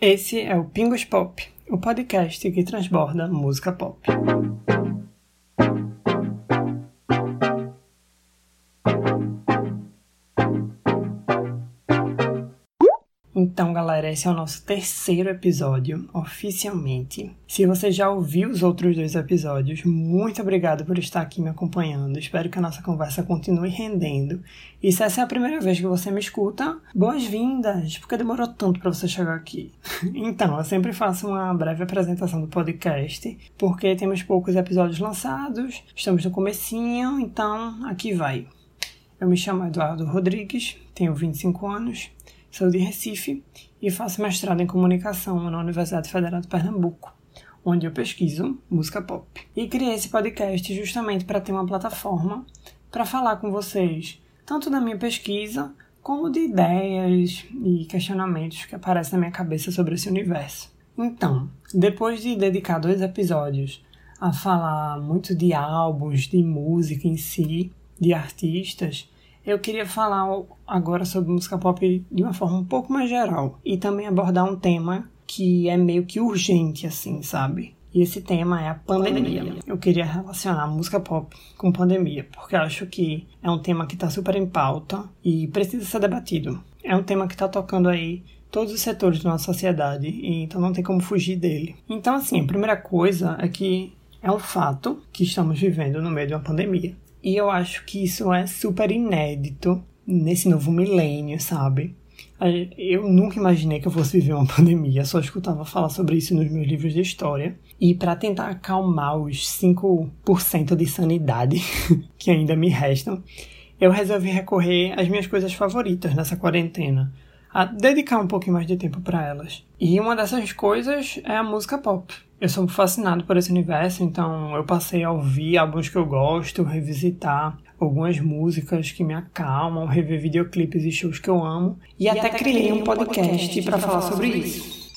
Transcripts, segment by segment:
Esse é o Pingos Pop, o podcast que transborda música pop. Então, galera, esse é o nosso terceiro episódio, oficialmente. Se você já ouviu os outros dois episódios, muito obrigado por estar aqui me acompanhando. Espero que a nossa conversa continue rendendo. E se essa é a primeira vez que você me escuta, boas-vindas, porque demorou tanto para você chegar aqui. então, eu sempre faço uma breve apresentação do podcast, porque temos poucos episódios lançados, estamos no comecinho, então aqui vai. Eu me chamo Eduardo Rodrigues, tenho 25 anos, Sou de Recife e faço mestrado em comunicação na Universidade Federal de Pernambuco, onde eu pesquiso música pop. E criei esse podcast justamente para ter uma plataforma para falar com vocês, tanto da minha pesquisa, como de ideias e questionamentos que aparecem na minha cabeça sobre esse universo. Então, depois de dedicar dois episódios a falar muito de álbuns, de música em si, de artistas, eu queria falar agora sobre música pop de uma forma um pouco mais geral e também abordar um tema que é meio que urgente, assim, sabe? E esse tema é a pandemia. Eu queria relacionar música pop com pandemia, porque eu acho que é um tema que está super em pauta e precisa ser debatido. É um tema que está tocando aí todos os setores da nossa sociedade, e então não tem como fugir dele. Então, assim, a primeira coisa é que é um fato que estamos vivendo no meio de uma pandemia. E eu acho que isso é super inédito nesse novo milênio, sabe? Eu nunca imaginei que eu fosse viver uma pandemia, só escutava falar sobre isso nos meus livros de história. E para tentar acalmar os 5% de sanidade que ainda me restam, eu resolvi recorrer às minhas coisas favoritas nessa quarentena, a dedicar um pouquinho mais de tempo para elas. E uma dessas coisas é a música pop. Eu sou fascinado por esse universo, então eu passei a ouvir álbuns que eu gosto, revisitar algumas músicas que me acalmam, rever videoclipes e shows que eu amo, e, e até, até criei um podcast para falar sobre isso.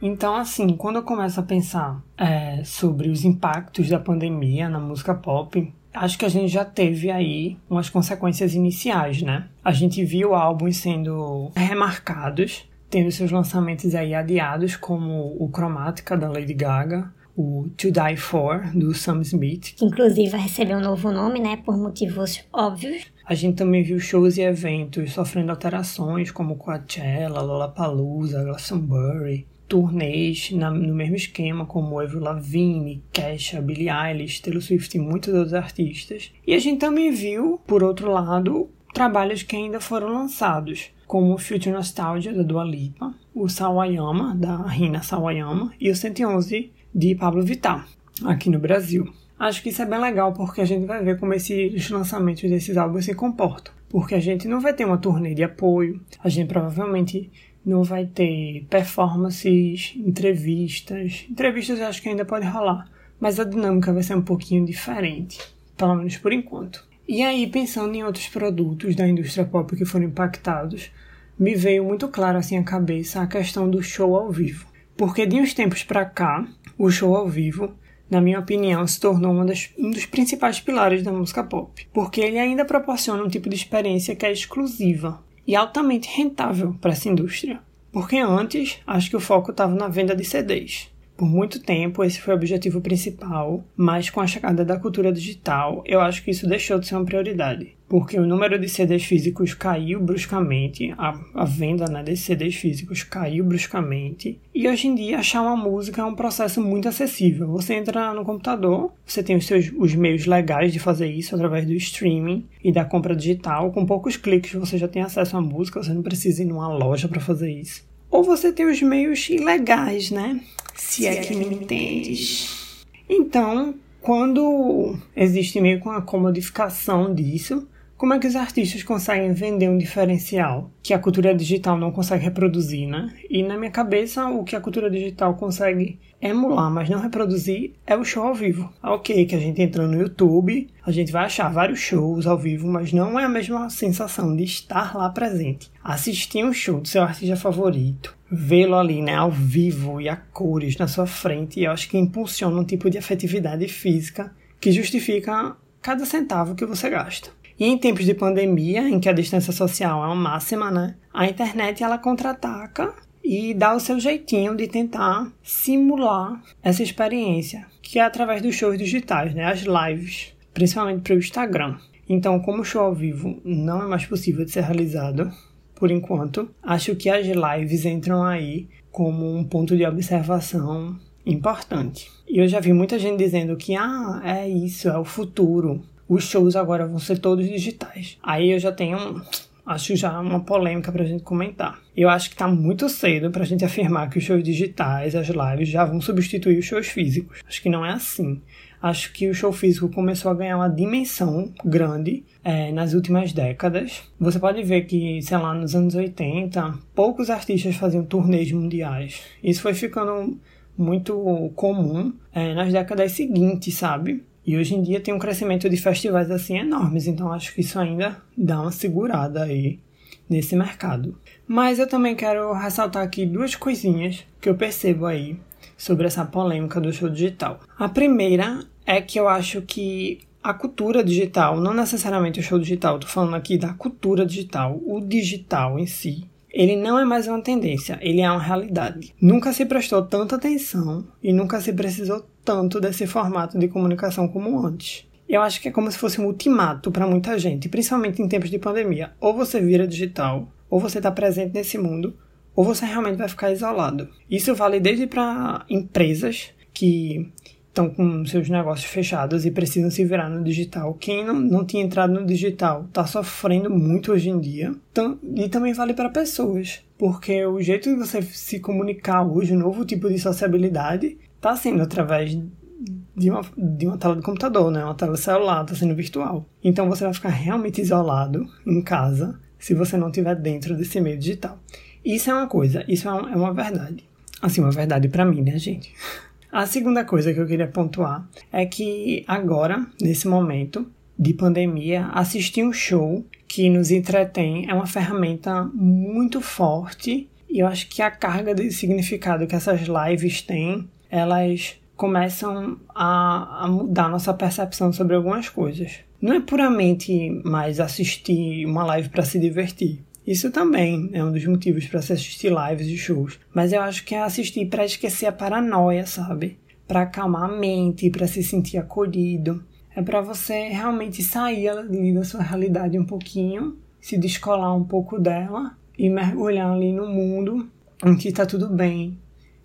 Então, assim, quando eu começo a pensar é, sobre os impactos da pandemia na música pop, acho que a gente já teve aí umas consequências iniciais, né? A gente viu álbuns sendo remarcados tendo seus lançamentos aí adiados, como o Cromática da Lady Gaga, o To Die For do Sam Smith. Inclusive vai receber um novo nome, né, por motivos óbvios. A gente também viu shows e eventos sofrendo alterações, como Coachella, Lollapalooza, Glastonbury, turnês na, no mesmo esquema como Avril Lavigne, Kesha, Billie Eilish, Taylor Swift e muitos outros artistas. E a gente também viu, por outro lado, trabalhos que ainda foram lançados, como Future Nostalgia da Dua Lipa, o Sawayama da Rina Sawayama e o 111 de Pablo Vittar, aqui no Brasil. Acho que isso é bem legal porque a gente vai ver como esses lançamentos desses álbuns se comportam. Porque a gente não vai ter uma turnê de apoio, a gente provavelmente não vai ter performances, entrevistas. Entrevistas eu acho que ainda pode rolar, mas a dinâmica vai ser um pouquinho diferente, pelo menos por enquanto. E aí, pensando em outros produtos da indústria pop que foram impactados, me veio muito claro assim à cabeça a questão do show ao vivo. Porque de uns tempos para cá, o show ao vivo, na minha opinião, se tornou das, um dos principais pilares da música pop. Porque ele ainda proporciona um tipo de experiência que é exclusiva e altamente rentável para essa indústria. Porque antes, acho que o foco estava na venda de CDs. Por muito tempo, esse foi o objetivo principal, mas com a chegada da cultura digital, eu acho que isso deixou de ser uma prioridade. Porque o número de CDs físicos caiu bruscamente, a, a venda né, desses CDs físicos caiu bruscamente, e hoje em dia achar uma música é um processo muito acessível. Você entra no computador, você tem os, seus, os meios legais de fazer isso através do streaming e da compra digital. Com poucos cliques você já tem acesso à música, você não precisa ir numa loja para fazer isso. Ou você tem os meios ilegais, né? Se é que me entendes. Então, quando existe meio que uma comodificação disso, como é que os artistas conseguem vender um diferencial que a cultura digital não consegue reproduzir, né? E na minha cabeça, o que a cultura digital consegue emular, mas não reproduzir, é o show ao vivo. Ah, ok, que a gente entrando no YouTube, a gente vai achar vários shows ao vivo, mas não é a mesma sensação de estar lá presente. Assistir um show do seu artista favorito, vê-lo ali, né, ao vivo e a cores na sua frente, eu acho que impulsiona um tipo de afetividade física que justifica cada centavo que você gasta. E em tempos de pandemia, em que a distância social é uma máxima, né? A internet ela contra-ataca e dar o seu jeitinho de tentar simular essa experiência, que é através dos shows digitais, né? As lives, principalmente para o Instagram. Então, como o show ao vivo não é mais possível de ser realizado por enquanto, acho que as lives entram aí como um ponto de observação importante. E eu já vi muita gente dizendo que ah, é isso, é o futuro. Os shows agora vão ser todos digitais. Aí eu já tenho acho já uma polêmica para a gente comentar. Eu acho que está muito cedo para a gente afirmar que os shows digitais, as lives, já vão substituir os shows físicos. Acho que não é assim. Acho que o show físico começou a ganhar uma dimensão grande é, nas últimas décadas. Você pode ver que, sei lá, nos anos 80, poucos artistas faziam turnês mundiais. Isso foi ficando muito comum é, nas décadas seguintes, sabe? E hoje em dia tem um crescimento de festivais assim enormes, então acho que isso ainda dá uma segurada aí nesse mercado. Mas eu também quero ressaltar aqui duas coisinhas que eu percebo aí sobre essa polêmica do show digital. A primeira é que eu acho que a cultura digital, não necessariamente o show digital, tô falando aqui da cultura digital, o digital em si, ele não é mais uma tendência, ele é uma realidade. Nunca se prestou tanta atenção e nunca se precisou tanto desse formato de comunicação como antes. Eu acho que é como se fosse um ultimato para muita gente, principalmente em tempos de pandemia. Ou você vira digital, ou você está presente nesse mundo, ou você realmente vai ficar isolado. Isso vale desde para empresas que estão com seus negócios fechados e precisam se virar no digital. Quem não, não tinha entrado no digital está sofrendo muito hoje em dia. Então, e também vale para pessoas, porque o jeito de você se comunicar hoje, o novo tipo de sociabilidade, está sendo através de uma, de uma tela de computador, né? Uma tela celular, está sendo virtual. Então você vai ficar realmente isolado em casa se você não estiver dentro desse meio digital. Isso é uma coisa, isso é é uma verdade. Assim, uma verdade para mim, né, gente? A segunda coisa que eu queria pontuar é que agora, nesse momento de pandemia, assistir um show que nos entretém é uma ferramenta muito forte e eu acho que a carga de significado que essas lives têm, elas começam a, a mudar nossa percepção sobre algumas coisas. Não é puramente mais assistir uma live para se divertir. Isso também é um dos motivos para se assistir lives e shows. Mas eu acho que é assistir para esquecer a paranoia, sabe? Para acalmar a mente, para se sentir acolhido. É para você realmente sair ali da sua realidade um pouquinho, se descolar um pouco dela e mergulhar ali no mundo em que está tudo bem,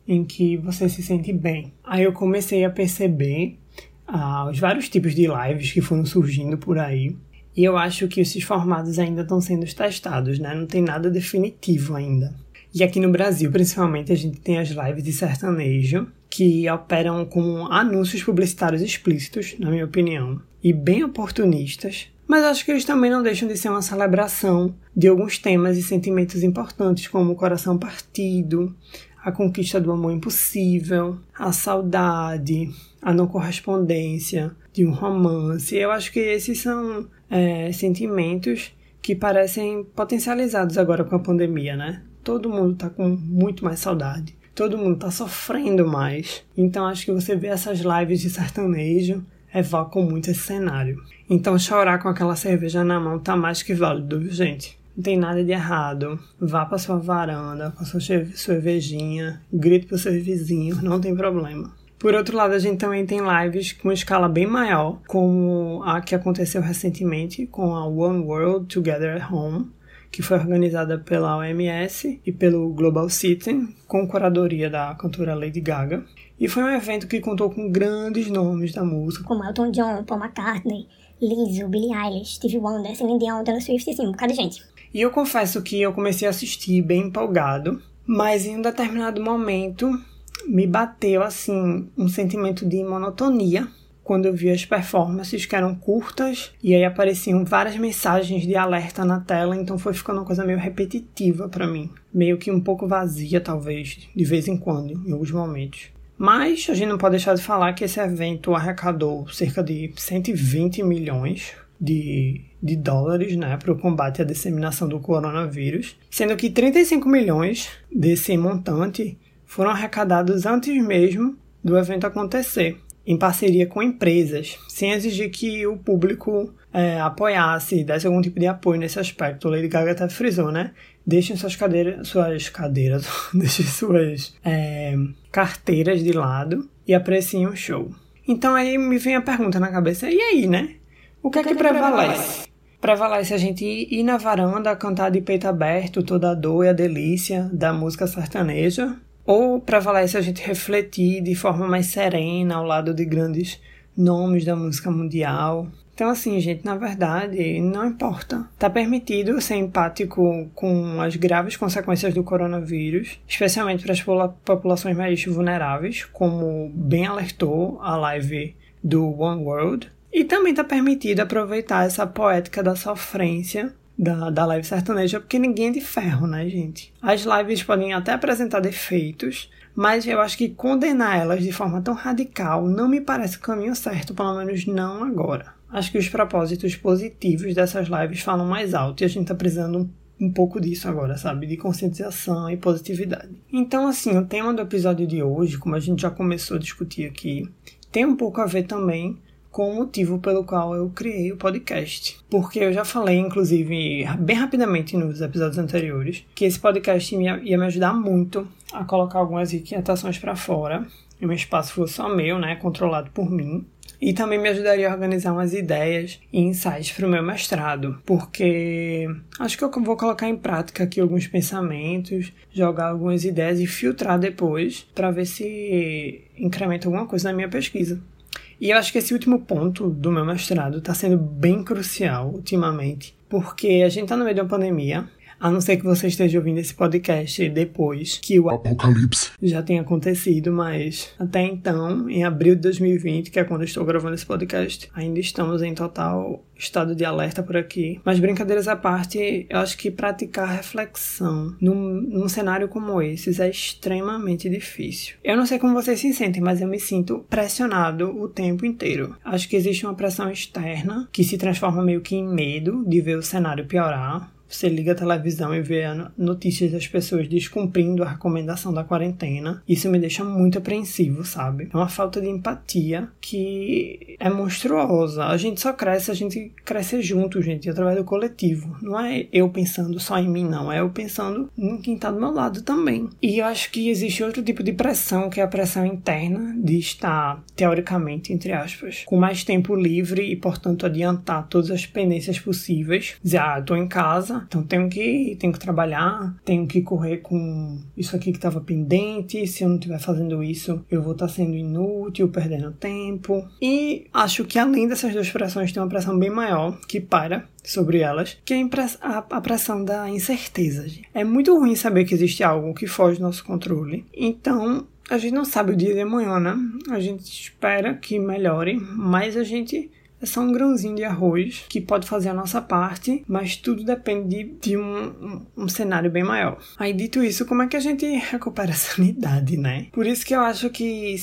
em que você se sente bem. Aí eu comecei a perceber ah, os vários tipos de lives que foram surgindo por aí e eu acho que esses formatos ainda estão sendo testados, né? Não tem nada definitivo ainda. E aqui no Brasil, principalmente, a gente tem as lives de sertanejo, que operam com anúncios publicitários explícitos, na minha opinião, e bem oportunistas, mas acho que eles também não deixam de ser uma celebração de alguns temas e sentimentos importantes, como o coração partido, a conquista do amor impossível, a saudade, a não correspondência de um romance. Eu acho que esses são é, sentimentos que parecem potencializados agora com a pandemia, né? Todo mundo tá com muito mais saudade. Todo mundo tá sofrendo mais. Então acho que você vê essas lives de sertanejo evocam muito esse cenário. Então chorar com aquela cerveja na mão tá mais que válido, gente? Não tem nada de errado. Vá para sua varanda com a sua cervejinha, grite para seus vizinhos, não tem problema. Por outro lado, a gente também tem lives com escala bem maior, como a que aconteceu recentemente com a One World Together at Home, que foi organizada pela OMS e pelo Global Citizen, com curadoria da cantora Lady Gaga. E foi um evento que contou com grandes nomes da música. Como Elton John, Paul McCartney, Lizzo, Billie Eilish, Stevie Wonder, Celine Dion, Taylor Swift, assim, um bocado de gente. E eu confesso que eu comecei a assistir bem empolgado, mas em um determinado momento me bateu assim um sentimento de monotonia quando eu vi as performances que eram curtas e aí apareciam várias mensagens de alerta na tela, então foi ficando uma coisa meio repetitiva para mim, meio que um pouco vazia talvez, de vez em quando, em alguns momentos. Mas a gente não pode deixar de falar que esse evento arrecadou cerca de 120 milhões de, de dólares né, para o combate à disseminação do coronavírus, sendo que 35 milhões desse montante foram arrecadados antes mesmo do evento acontecer, em parceria com empresas, sem exigir que o público é, apoiasse, desse algum tipo de apoio nesse aspecto. O Lady Gaga até frisou, né? deixem suas cadeiras, suas cadeiras, deixem suas é, carteiras de lado e apreciem o show. Então aí me vem a pergunta na cabeça, e aí, né? O que, o é que, que prevalece? prevalece? Prevalece a gente ir na varanda, cantar de peito aberto toda a dor e a delícia da música sertaneja? Ou prevalece a gente refletir de forma mais serena ao lado de grandes nomes da música mundial? Então, assim, gente, na verdade, não importa. Tá permitido ser empático com as graves consequências do coronavírus, especialmente para as populações mais vulneráveis, como bem alertou a live do One World. E também tá permitido aproveitar essa poética da sofrência da, da live sertaneja, porque ninguém é de ferro, né, gente? As lives podem até apresentar defeitos, mas eu acho que condenar elas de forma tão radical não me parece o caminho certo, pelo menos não agora acho que os propósitos positivos dessas lives falam mais alto e a gente tá precisando um pouco disso agora, sabe? De conscientização e positividade. Então, assim, o tema do episódio de hoje, como a gente já começou a discutir aqui, tem um pouco a ver também com o motivo pelo qual eu criei o podcast. Porque eu já falei, inclusive, bem rapidamente nos episódios anteriores, que esse podcast ia me ajudar muito a colocar algumas inquietações para fora. E o espaço fosse só meu, né? Controlado por mim e também me ajudaria a organizar umas ideias e insights para o meu mestrado, porque acho que eu vou colocar em prática aqui alguns pensamentos, jogar algumas ideias e filtrar depois para ver se incrementa alguma coisa na minha pesquisa. E eu acho que esse último ponto do meu mestrado está sendo bem crucial ultimamente, porque a gente está no meio de uma pandemia, a não ser que você esteja ouvindo esse podcast depois que o apocalipse já tenha acontecido, mas até então, em abril de 2020, que é quando estou gravando esse podcast, ainda estamos em total estado de alerta por aqui. Mas brincadeiras à parte, eu acho que praticar reflexão num, num cenário como esse é extremamente difícil. Eu não sei como vocês se sentem, mas eu me sinto pressionado o tempo inteiro. Acho que existe uma pressão externa que se transforma meio que em medo de ver o cenário piorar você liga a televisão e vê notícias das pessoas descumprindo a recomendação da quarentena. Isso me deixa muito apreensivo, sabe? É uma falta de empatia que é monstruosa. A gente só cresce, a gente cresce junto, gente, através do coletivo. Não é eu pensando só em mim, não. É eu pensando em quem tá do meu lado também. E eu acho que existe outro tipo de pressão, que é a pressão interna de estar, teoricamente, entre aspas, com mais tempo livre e, portanto, adiantar todas as pendências possíveis. Dizer, ah, tô em casa, então tenho que, tenho que trabalhar, tenho que correr com isso aqui que estava pendente. Se eu não estiver fazendo isso, eu vou estar tá sendo inútil, perdendo tempo. E acho que além dessas duas pressões, tem uma pressão bem maior que para sobre elas, que é a pressão da incerteza. É muito ruim saber que existe algo que foge do nosso controle. Então, a gente não sabe o dia de amanhã, né? A gente espera que melhore, mas a gente é só um grãozinho de arroz que pode fazer a nossa parte, mas tudo depende de, um, um, cenário bem maior. Aí, dito isso, como é que a gente recupera a sanidade, né? Por isso que eu acho que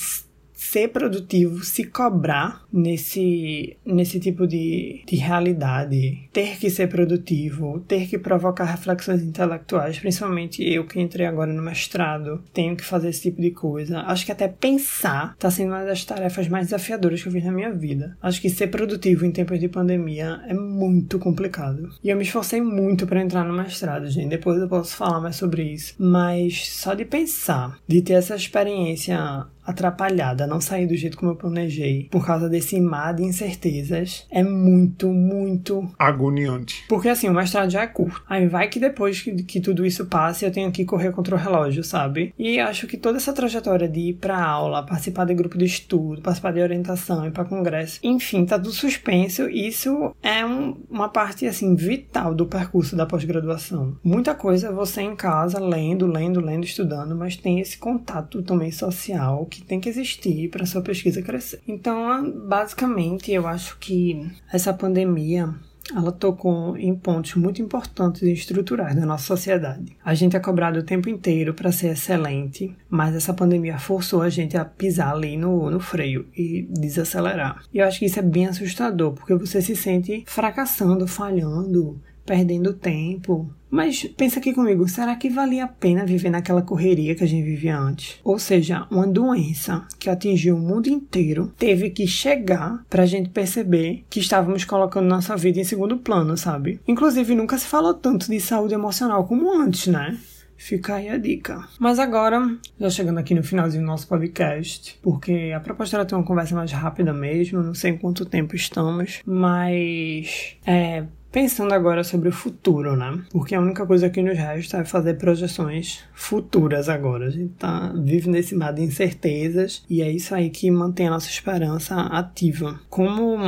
ser produtivo, se cobrar nesse, nesse tipo de, de realidade, ter que ser produtivo, ter que provocar reflexões intelectuais, principalmente eu que entrei agora no mestrado, tenho que fazer esse tipo de coisa. Acho que até pensar está sendo uma das tarefas mais desafiadoras que eu fiz na minha vida. Acho que ser produtivo em tempos de pandemia é muito complicado. E eu me esforcei muito para entrar no mestrado, gente. Depois eu posso falar mais sobre isso. Mas só de pensar, de ter essa experiência atrapalhada, não sair do jeito como eu planejei, por causa desse mar de incertezas, é muito, muito agoniante. Porque assim, o mestrado já é curto. Aí vai que depois que, que tudo isso passe, eu tenho que correr contra o relógio, sabe? E acho que toda essa trajetória de ir pra aula, participar de grupo de estudo, participar de orientação, ir pra congresso, enfim, tá tudo suspenso. Isso é um, uma parte, assim, vital do percurso da pós-graduação. Muita coisa você em casa, lendo, lendo, lendo, estudando, mas tem esse contato também social que tem que existir para sua pesquisa crescer. Então, basicamente, eu acho que essa pandemia ela tocou em pontos muito importantes e estruturais da nossa sociedade. A gente é cobrado o tempo inteiro para ser excelente, mas essa pandemia forçou a gente a pisar ali no, no freio e desacelerar. E eu acho que isso é bem assustador, porque você se sente fracassando, falhando, perdendo tempo. Mas pensa aqui comigo, será que valia a pena viver naquela correria que a gente vivia antes? Ou seja, uma doença que atingiu o mundo inteiro teve que chegar pra gente perceber que estávamos colocando nossa vida em segundo plano, sabe? Inclusive, nunca se falou tanto de saúde emocional como antes, né? Fica aí a dica. Mas agora, já chegando aqui no finalzinho do nosso podcast, porque a proposta era ter uma conversa mais rápida mesmo, não sei em quanto tempo estamos, mas é, Pensando agora sobre o futuro, né? Porque a única coisa que nos resta é fazer projeções futuras agora. A gente tá, vive nesse mar de incertezas e é isso aí que mantém a nossa esperança ativa. Como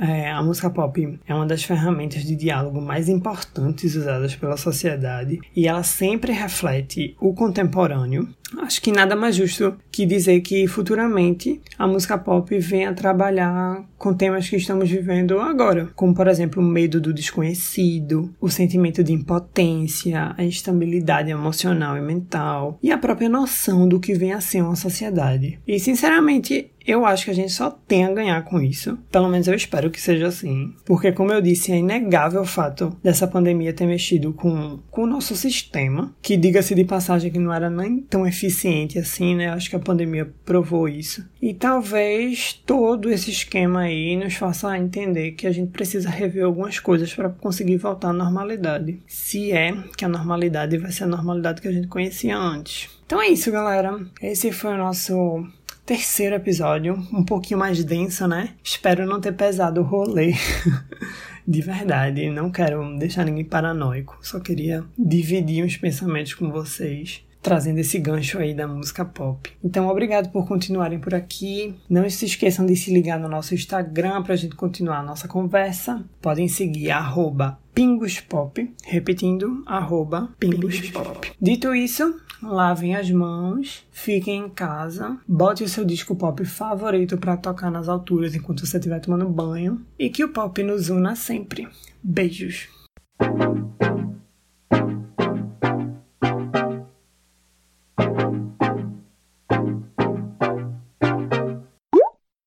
é, a música pop é uma das ferramentas de diálogo mais importantes usadas pela sociedade e ela sempre reflete o contemporâneo, Acho que nada mais justo que dizer que futuramente a música pop venha trabalhar com temas que estamos vivendo agora, como por exemplo o medo do desconhecido, o sentimento de impotência, a instabilidade emocional e mental e a própria noção do que vem a ser uma sociedade. E sinceramente, eu acho que a gente só tem a ganhar com isso. Pelo menos eu espero que seja assim. Porque, como eu disse, é inegável o fato dessa pandemia ter mexido com, com o nosso sistema, que, diga-se de passagem, que não era nem tão eficiente assim, né? Acho que a pandemia provou isso. E talvez todo esse esquema aí nos faça entender que a gente precisa rever algumas coisas para conseguir voltar à normalidade. Se é que a normalidade vai ser a normalidade que a gente conhecia antes. Então é isso, galera. Esse foi o nosso terceiro episódio, um pouquinho mais denso, né? Espero não ter pesado o rolê. de verdade, não quero deixar ninguém paranoico, só queria dividir uns pensamentos com vocês trazendo esse gancho aí da música pop. Então, obrigado por continuarem por aqui. Não se esqueçam de se ligar no nosso Instagram para a gente continuar a nossa conversa. Podem seguir arroba pingospop, repetindo, arroba pingospop. Dito isso, lavem as mãos, fiquem em casa, bote o seu disco pop favorito para tocar nas alturas enquanto você estiver tomando banho e que o pop nos una sempre. Beijos!